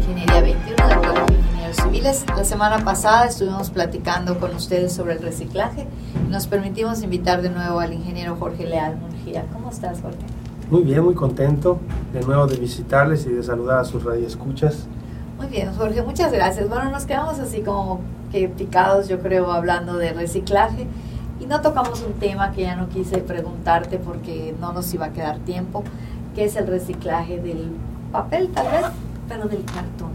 Ingeniería 21 del Colegio de Ingenieros Civiles. La semana pasada estuvimos platicando con ustedes sobre el reciclaje. Nos permitimos invitar de nuevo al ingeniero Jorge Leal Murgía. ¿Cómo estás, Jorge? Muy bien, muy contento de nuevo de visitarles y de saludar a sus radioescuchas. Muy bien, Jorge, muchas gracias. Bueno, nos quedamos así como que picados, yo creo, hablando de reciclaje y no tocamos un tema que ya no quise preguntarte porque no nos iba a quedar tiempo, que es el reciclaje del papel, tal vez, pero del cartón.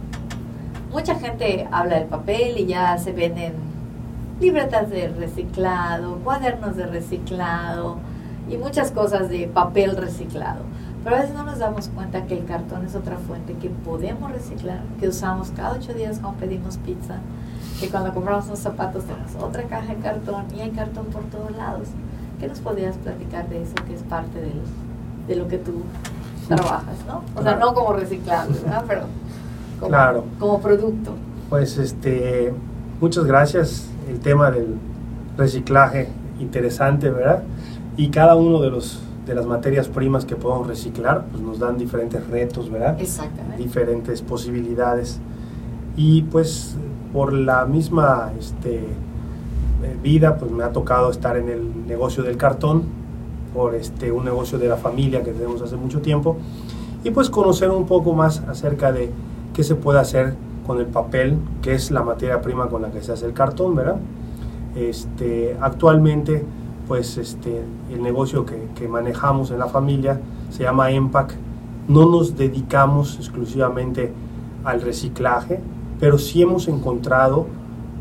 Mucha gente habla del papel y ya se venden libretas de reciclado, cuadernos de reciclado y muchas cosas de papel reciclado. Pero a veces no nos damos cuenta que el cartón es otra fuente que podemos reciclar, que usamos cada ocho días cuando pedimos pizza, que cuando compramos unos zapatos tenemos otra caja de cartón y hay cartón por todos lados. ¿Qué nos podrías platicar de eso que es parte del, de lo que tú trabajas, ¿no? O sea, no como reciclable, ¿verdad? Pero como, Claro. como producto. Pues este, muchas gracias. El tema del reciclaje, interesante, ¿verdad? Y cada uno de los de las materias primas que podemos reciclar, pues nos dan diferentes retos, ¿verdad? Exactamente. Diferentes posibilidades. Y pues por la misma este, eh, vida, pues me ha tocado estar en el negocio del cartón, por este, un negocio de la familia que tenemos hace mucho tiempo, y pues conocer un poco más acerca de qué se puede hacer con el papel, que es la materia prima con la que se hace el cartón, ¿verdad? Este, actualmente, pues este, el negocio que, que manejamos en la familia se llama EMPAC. No nos dedicamos exclusivamente al reciclaje, pero sí hemos encontrado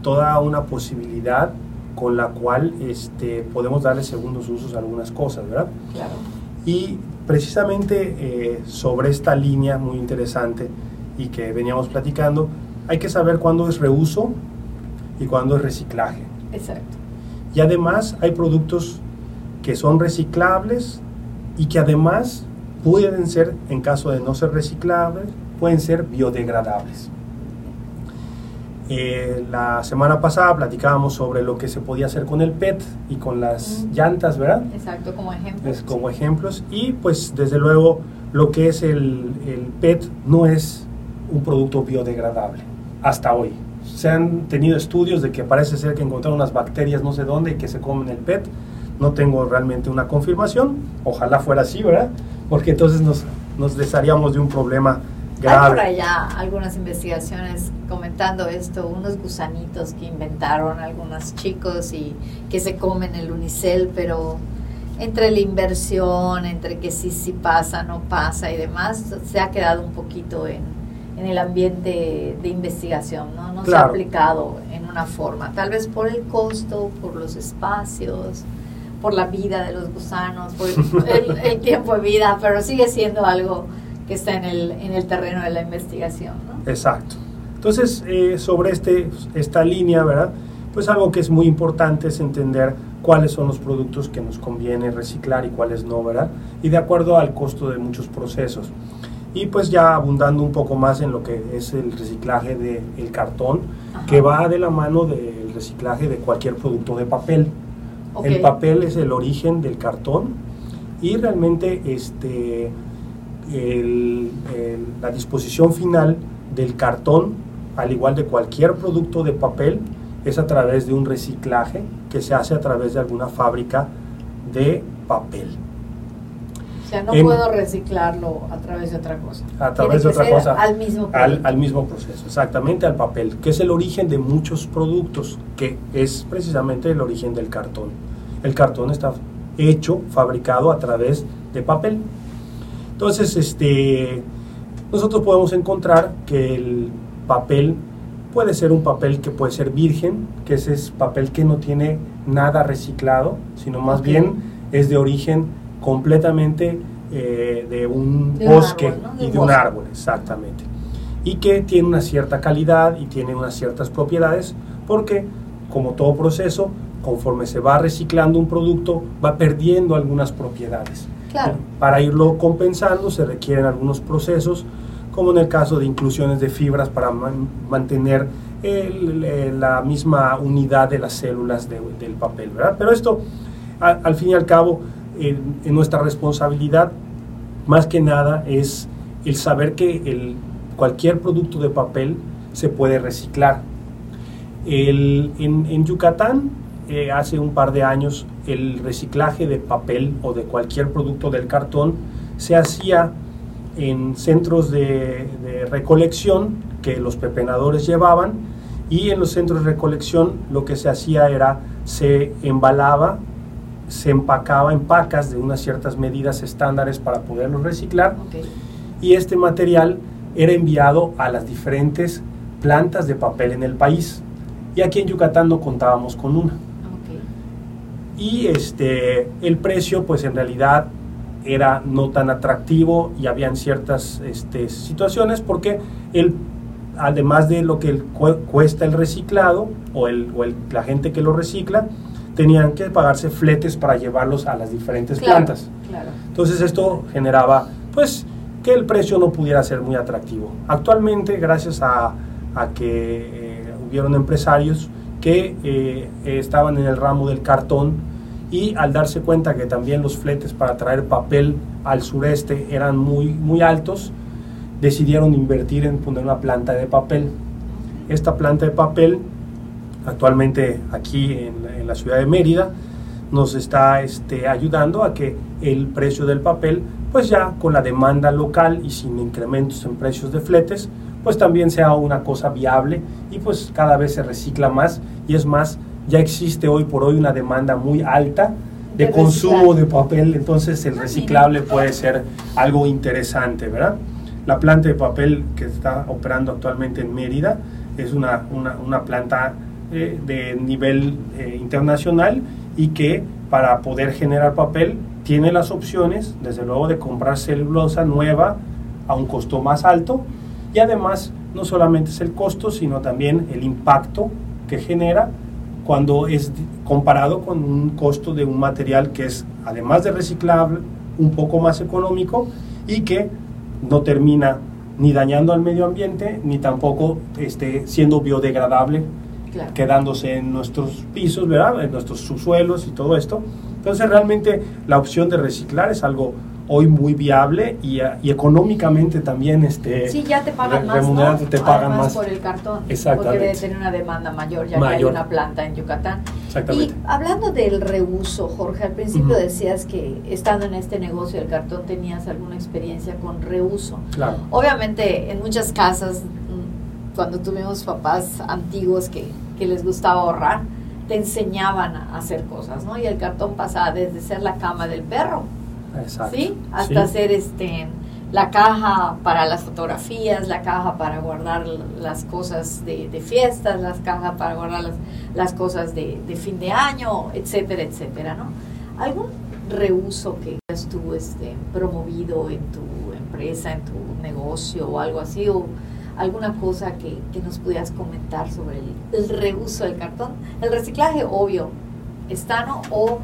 toda una posibilidad con la cual este, podemos darle segundos usos a algunas cosas, ¿verdad? Claro. Y precisamente eh, sobre esta línea muy interesante y que veníamos platicando, hay que saber cuándo es reuso y cuándo es reciclaje. Exacto. Y además hay productos que son reciclables y que además pueden ser, en caso de no ser reciclables, pueden ser biodegradables. Eh, la semana pasada platicábamos sobre lo que se podía hacer con el PET y con las llantas, ¿verdad? Exacto, como ejemplo. Es como ejemplos. Y pues desde luego lo que es el, el PET no es un producto biodegradable hasta hoy. Se han tenido estudios de que parece ser que encontraron unas bacterias no sé dónde y que se comen el PET. No tengo realmente una confirmación. Ojalá fuera así, ¿verdad? Porque entonces nos, nos desharíamos de un problema Hay por allá algunas investigaciones comentando esto, unos gusanitos que inventaron algunos chicos y que se comen el unicel, pero entre la inversión, entre que sí, sí pasa, no pasa y demás, se ha quedado un poquito en, en el ambiente de investigación, ¿no? No se ha aplicado en una forma, tal vez por el costo, por los espacios, por la vida de los gusanos, por el, el tiempo de vida, pero sigue siendo algo que está en el, en el terreno de la investigación, ¿no? Exacto. Entonces, eh, sobre este, esta línea, ¿verdad? Pues algo que es muy importante es entender cuáles son los productos que nos conviene reciclar y cuáles no, ¿verdad? Y de acuerdo al costo de muchos procesos. Y pues ya abundando un poco más en lo que es el reciclaje del cartón, Ajá. que va de la mano del reciclaje de cualquier producto de papel. El papel es el origen del cartón y realmente este, el- el- la disposición final del cartón, al igual de cualquier producto de papel, es a través de un reciclaje que se hace a través de alguna fábrica de papel. O sea, no en- puedo reciclarlo a través de otra cosa. A Tiene través de otra cosa. Al mismo Al, producto. al mismo proceso, exactamente al papel, que es el origen de muchos productos, que es precisamente el origen del cartón. El cartón está hecho, fabricado a través de papel. Entonces, este, nosotros podemos encontrar que el papel puede ser un papel que puede ser virgen, que ese es papel que no tiene nada reciclado, sino más bien es de origen completamente eh, de un De un bosque árbol, ¿no? De y de un árbol, exactamente. Y que tiene una cierta calidad y tiene unas ciertas propiedades, porque como todo proceso, conforme se va reciclando un producto, va perdiendo algunas propiedades. Claro. Para irlo compensando se requieren algunos procesos, como en el caso de inclusiones de fibras para man- mantener el- el- la misma unidad de las células de- del papel, ¿verdad? Pero esto, a- al fin y al cabo, en, nuestra responsabilidad, más que nada, es el saber que el cualquier producto de papel se puede reciclar. El, en, en, Yucatán, eh, hace un par de años, el reciclaje de papel o de cualquier producto del cartón se hacía en centros de, de recolección que los pepenadores llevaban y en los centros de recolección lo que se hacía era se embalaba, se empacaba en pacas de unas ciertas medidas estándares para poderlos reciclar y este material era enviado a las diferentes plantas de papel en el país. Y aquí en Yucatán no contábamos con una. Y este, el precio, pues en realidad era no tan atractivo y habían ciertas este, situaciones porque el, además de lo que cuesta el reciclado o, el, o el, la gente que lo recicla, tenían que pagarse fletes para llevarlos a las diferentes plantas. Entonces esto generaba pues que el precio no pudiera ser muy atractivo. Actualmente, gracias a, a que eh, hubieron empresarios que eh, estaban en el ramo del cartón y al darse cuenta que también los fletes para traer papel al sureste eran muy, muy altos, decidieron invertir en poner una planta de papel. Esta planta de papel, actualmente aquí en, en la ciudad de Mérida, nos está este, ayudando a que el precio del papel pues ya con la demanda local y sin incrementos en precios de fletes, pues también sea una cosa viable y pues cada vez se recicla más y es más, ya existe hoy por hoy una demanda muy alta de, consumo de papel, entonces el reciclable puede ser algo interesante, ¿verdad? La planta de papel que está operando actualmente en Mérida es una, una, planta eh, de nivel eh, internacional y que para poder generar papel tiene las opciones, desde luego, de comprar celulosa nueva a un costo más alto y además no solamente es el costo, sino también el impacto que genera cuando es comparado con un costo de un material que es, además de reciclable, un poco más económico y que no termina ni dañando al medio ambiente, ni tampoco este, siendo biodegradable, quedándose en nuestros pisos, ¿verdad? en nuestros subsuelos y todo esto. Entonces realmente la opción de reciclar es algo hoy muy viable y, y económicamente también este sí ya te pagan más ¿no? te pagan más por el cartón porque debe tener una demanda mayor ya que hay una planta en Yucatán Exactamente. y hablando del reuso Jorge al principio decías que estando en este negocio del cartón tenías alguna experiencia con reuso claro. obviamente en muchas casas mm, cuando tuvimos papás antiguos que, que les gustaba ahorrar te enseñaban a hacer cosas, ¿no? Y el cartón pasaba desde ser la cama del perro, Exacto. ¿sí? Hasta ser este la caja para las fotografías, la caja para guardar las cosas de, fiestas, las cajas para guardar las, las cosas de, de, fin de año, etcétera, etcétera, ¿no? ¿Algún reuso que has tú este, promovido en tu empresa, en tu negocio o algo así? O, alguna cosa que, que nos pudieras comentar sobre el, reuso del cartón. El reciclaje, obvio, está, ¿no? O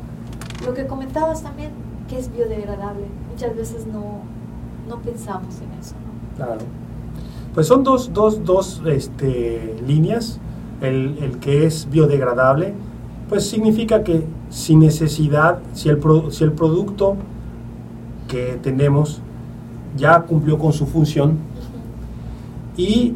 lo que comentabas también, que es biodegradable. Muchas veces no, no pensamos en eso, ¿no? Claro. Pues son dos, dos, dos este, líneas. El, el, que es biodegradable, pues significa que sin necesidad, si el, si el producto que tenemos ya cumplió con su función, y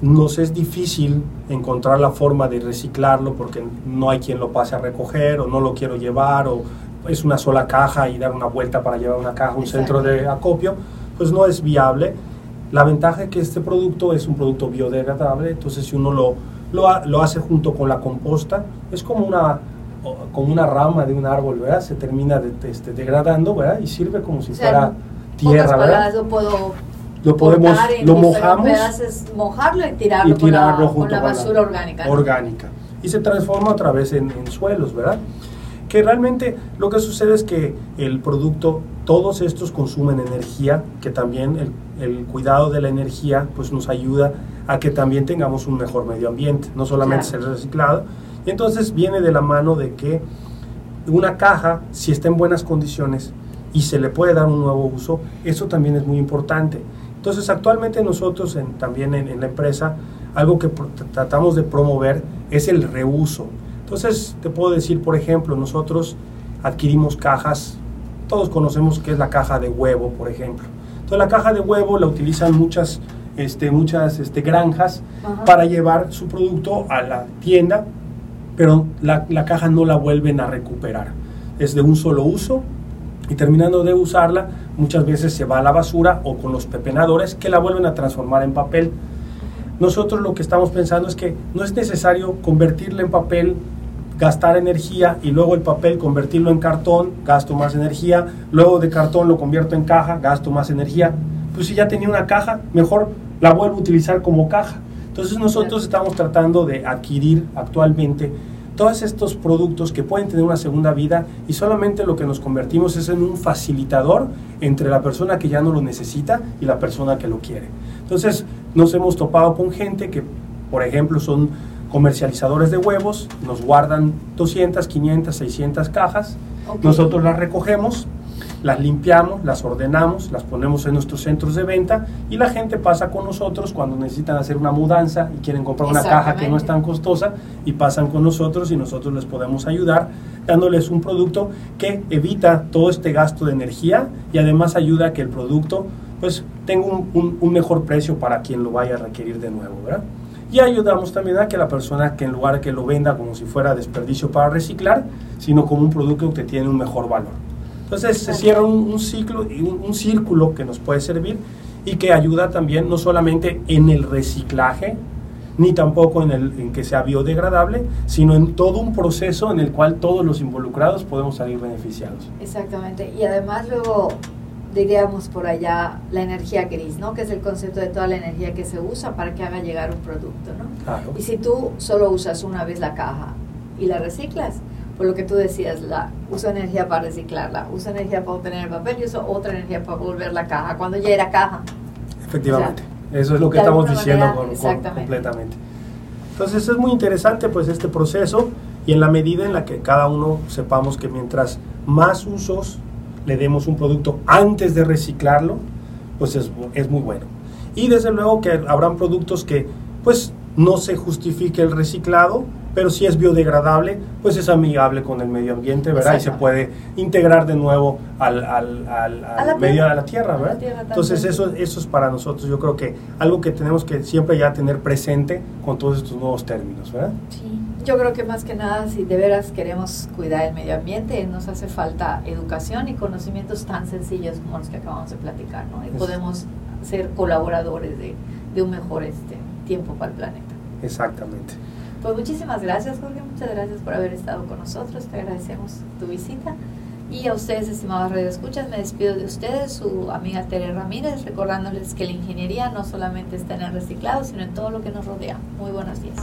nos es difícil encontrar la forma de reciclarlo porque no hay quien lo pase a recoger o no lo quiero llevar o es una sola caja y dar una vuelta para llevar una caja a un centro de acopio, pues no es viable. La ventaja es que este producto es un producto biodegradable, entonces si uno lo, lo, hace junto con la composta, es como una, como una rama de un árbol, ¿verdad? Se termina de, este, degradando, ¿verdad? Y sirve como si fuera tierra, ¿verdad? puedo lo podemos, lo mojamos. mojarlo y tirarlo, con, la, basura orgánica. Orgánica. Y se transforma otra vez en, suelos, ¿verdad? Que realmente lo que sucede es que el producto, todos estos consumen energía, que también el, el cuidado de la energía pues nos ayuda a que también tengamos un mejor medio ambiente, no solamente ser reciclado. Y entonces viene de la mano de que una caja, si está en buenas condiciones y se le puede dar un nuevo uso, eso también es muy importante. Entonces, actualmente nosotros también en, la empresa, algo que tratamos de promover es el reuso. Entonces, te puedo decir, por ejemplo, nosotros adquirimos cajas, todos conocemos que es la caja de huevo, por ejemplo. Entonces, la caja de huevo la utilizan muchas este, muchas este, granjas para llevar su producto a la tienda, pero la, la caja no la vuelven a recuperar. Es de un solo uso y terminando de usarla, muchas veces se va a la basura o con los pepenadores que la vuelven a transformar en papel. Nosotros lo que estamos pensando es que no es necesario convertirla en papel, gastar energía y luego el papel convertirlo en cartón, gasto más energía, luego de cartón lo convierto en caja, gasto más energía. Pues si ya tenía una caja, mejor la vuelvo a utilizar como caja. Entonces nosotros estamos tratando de adquirir actualmente todos estos productos que pueden tener una segunda vida y solamente lo que nos convertimos es en un facilitador entre la persona que ya no lo necesita y la persona que lo quiere. Entonces nos hemos topado con gente que, por ejemplo, son comercializadores de huevos, nos guardan 200, 500, 600 cajas, nosotros las recogemos, las limpiamos, las ordenamos, las ponemos en nuestros centros de venta y la gente pasa con nosotros cuando necesitan hacer una mudanza y quieren comprar una caja que no es tan costosa y pasan con nosotros y nosotros les podemos ayudar dándoles un producto que evita todo este gasto de energía y además ayuda a que el producto pues tenga un, un mejor precio para quien lo vaya a requerir de nuevo, ¿verdad? Y ayudamos también a que la persona que en lugar de que lo venda como si fuera desperdicio para reciclar, sino como un producto que tiene un mejor valor. Entonces se cierra un, ciclo, un, un círculo que nos puede servir y que ayuda también no solamente en el reciclaje, ni tampoco en, el, en que sea biodegradable, sino en todo un proceso en el cual todos los involucrados podemos salir beneficiados. Exactamente. Y además luego diríamos por allá la energía gris, ¿no? Que es el concepto de toda la energía que se usa para que haga llegar un producto, ¿no? Claro. Y si tú solo usas una vez la caja y la reciclas, por lo que tú decías, la uso energía para reciclarla, uso energía para obtener el papel y uso otra energía para volver la caja, cuando ya era caja. Efectivamente, eso es lo que estamos diciendo completamente. Entonces es muy interesante pues este proceso y en la medida en la que cada uno sepamos que mientras más usos le demos un producto antes de reciclarlo, pues es, es muy bueno. Y desde luego que habrán productos que pues no se justifique el reciclado, pero si es biodegradable, pues es amigable con el medio ambiente, ¿verdad? Y se puede integrar de nuevo al, al, al, medio, a la tierra, ¿verdad? Entonces eso, eso es para nosotros, yo creo que algo que tenemos que siempre ya tener presente con todos estos nuevos términos, ¿verdad? Sí, yo creo que más que nada, si de veras queremos cuidar el medio ambiente, nos hace falta educación y conocimientos tan sencillos como los que acabamos de platicar, ¿no? Y podemos ser colaboradores de, de un mejor este, tiempo para el planeta. Exactamente. Pues muchísimas gracias, Jorge. Muchas gracias por haber estado con nosotros. Te agradecemos tu visita. Y a ustedes, estimados radioescuchas, me despido de ustedes, su amiga Tere Ramírez, recordándoles que la ingeniería no solamente está en el reciclado, sino en todo lo que nos rodea. Muy buenos días.